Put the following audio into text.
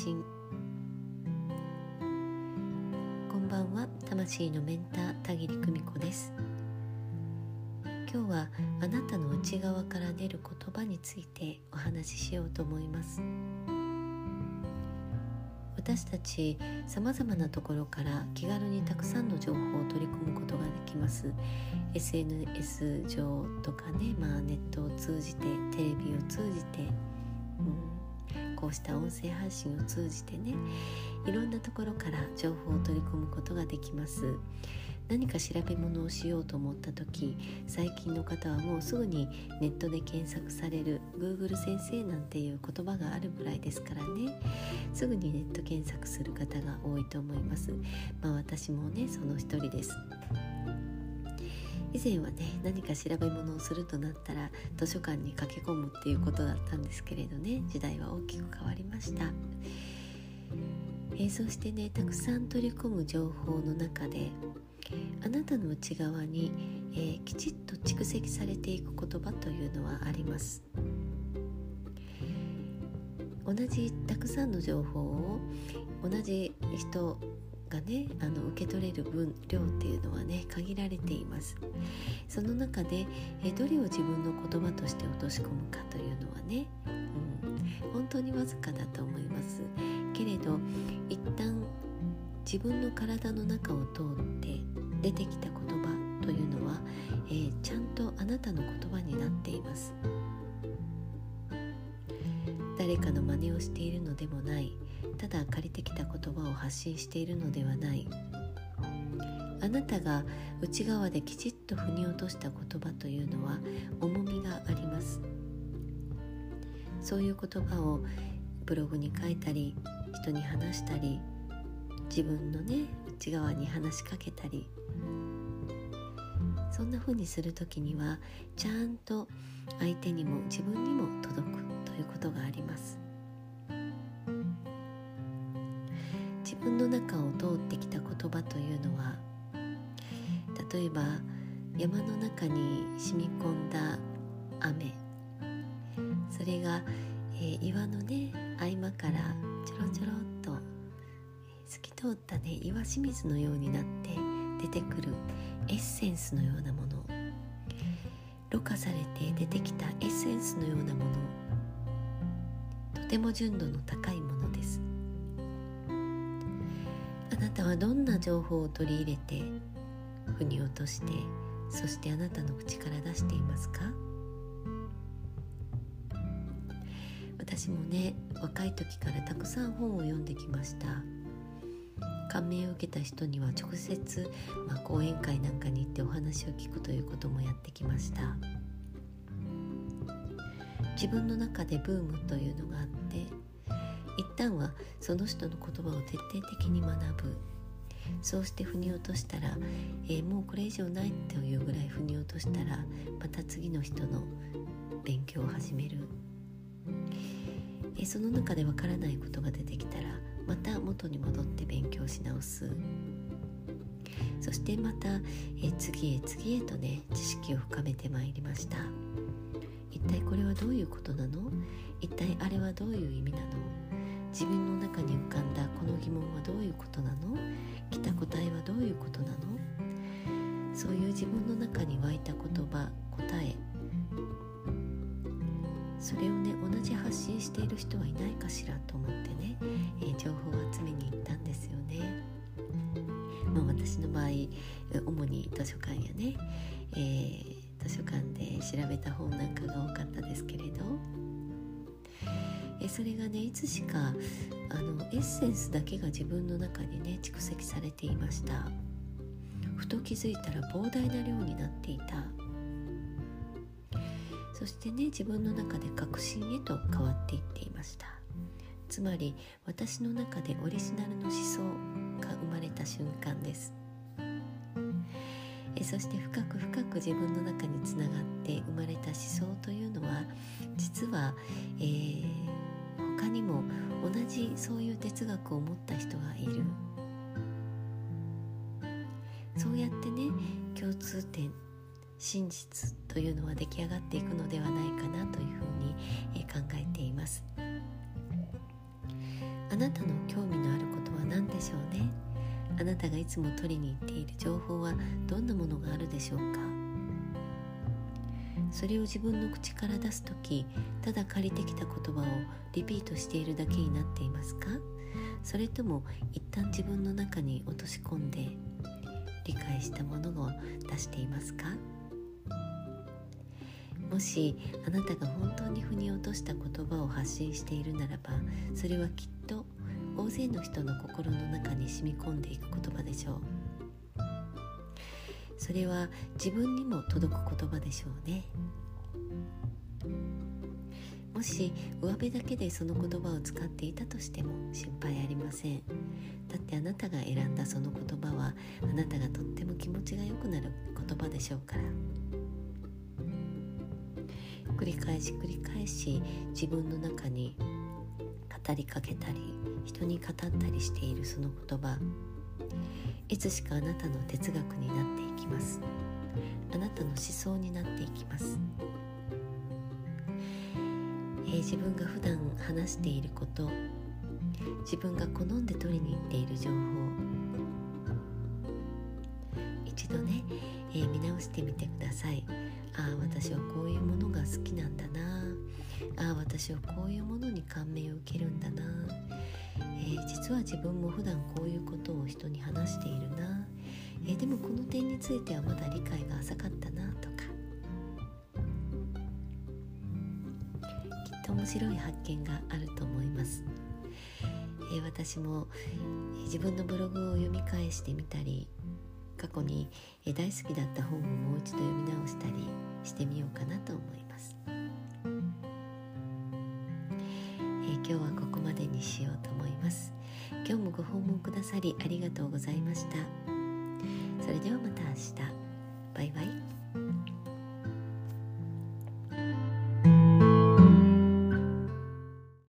信こんばんは。魂のメンター田切久美子です。今日はあなたの内側から出る言葉についてお話ししようと思います。私たちさまざまなところから気軽にたくさんの情報を取り込むことができます。SNS 上とかね、まあ、ネットを通じてテレビを通じて、こうした音声配信を通じてねいろんなところから情報を取り込むことができます。何か調べ物をしようと思った時最近の方はもうすぐにネットで検索される Google 先生なんていう言葉があるぐらいですからね。すぐにネット検索する方が多いと思います。まあ私もねその一人です。以前はね何か調べ物をするとなったら図書館に駆け込むっていうことだったんですけれどね。時代は大きく変わりました、えー、そしてねたくさん取り込む情報の中であなたの内側に、えー、きちっと蓄積されていく言葉というのはあります。同じたくさんの情報を同じ人がねあの受け取れる分量っていうのはね限られています。その中でえどれを自分の言葉として落とし込むかというのはね、うん、本当にわずかだと思います。けれど一旦自分の体の中を通って出てきた言葉というのは、えー、ちゃんとあなたの言葉になっています。誰かの真似をしているのでもない。ただ借りてきた言葉を発信しているのではない。あなたが内側できちっと腑に落とした言葉というのは重みがあります。そういう言葉をブログに書いたり人に話したり自分のね内側に話しかけたり。そんな風にする時にはちゃんと相手にも自分にも届くということがあります。分の中を通ってきた言葉というのは例えば山の中に染み込んだ雨。それが、えー、岩のね合間からちょろちょろっと透き通ったね岩清水のようになって出てくるエッセンスのようなもの。ろ過されて出てきたエッセンスのようなもの。とても純度の高いもの。なたはどんな情報を取り入れて腑に落としてそしてあなたの口から出していますか？私もね若い時からたくさん本を読んできました。感銘を受けた人には直接、まあ、講演会なんかに行ってお話を聞くということもやってきました。自分の中でブームというのがあって旦はその人の言葉を徹底的に学ぶ。そうして腑に落としたら、えー、もうこれ以上ないというぐらい腑に落としたらまた次の人の勉強を始める、えー、その中でわからないことが出てきたらまた元に戻って勉強し直す。そしてまたえ次へ次へとね知識を深めてまいりました。一体これはどういうことなの？一体あれはどういう意味なの？自分の中に浮かんだこの疑問はどういうことなの？来た答えはどういうことなの？そういう自分の中に湧いた言葉答え。それをね同じ発信している人はいないかしらと思ってね、えー、情報を集めに行ったんですよね。まあ、私の場合主に図書館やね、えー、図書館で調べた本なんかが多かったですけれど、え、それがねいつしかあのエッセンスだけが自分の中にね蓄積されていました。ふと気づいたら膨大な量になっていた。そしてね自分の中で確信へと変わっていっていました。つまり私の中でオリジナルの思想が生まれた瞬間です。えそして深く深く自分の中につながって生まれた思想というのは実は、えー、にも同じそういう哲学を持った人がいる。そうやってね共通点真実というのは出来上がっていくのではないかなというふうに、え考えています。あなたの興味のあることは何でしょうね？あなたがいつも取りに行っている情報はどんなものがあるでしょうか？それを自分の口から出す時ただ借りてきた言葉をリピートしているだけになっていますか？それとも一旦自分の中に落とし込んで理解したものを出していますか？もしあなたが本当に腑に落とした言葉を発信しているならばそれはきっと大勢の人の心の中に染み込んでいく言葉でしょう。それは自分にも届く言葉でしょうね。もし上辺だけでその言葉を使っていたとしても心配ありません。だってあなたが選んだその言葉はあなたがとっても気持ちが良くなる言葉でしょうから。繰り返し繰り返し自分の中に語りかけたり人に語ったりしているその言葉。いつしかあなたの哲学になっていきます。あなたの思想になっていきます、えー、自分が普段話していること自分が好んで取りに行っている情報。一度ね、えー、見直してみてください。ああ私はこういうものが好きなんだな。ああ私はこういうものに感銘を受けるんだな、えー、実は自分も普段こういうことを人に話しているな、えー、でもこの点についてはまだ理解が浅かったなとか。きっと面白い発見があると思います、えー、私も自分のブログを読み返してみたり過去に大好きだった本をもう一度読み直したりしてみようかなと思います、えー、今日はださりありがとうございました。それではまた明日。バイバイ。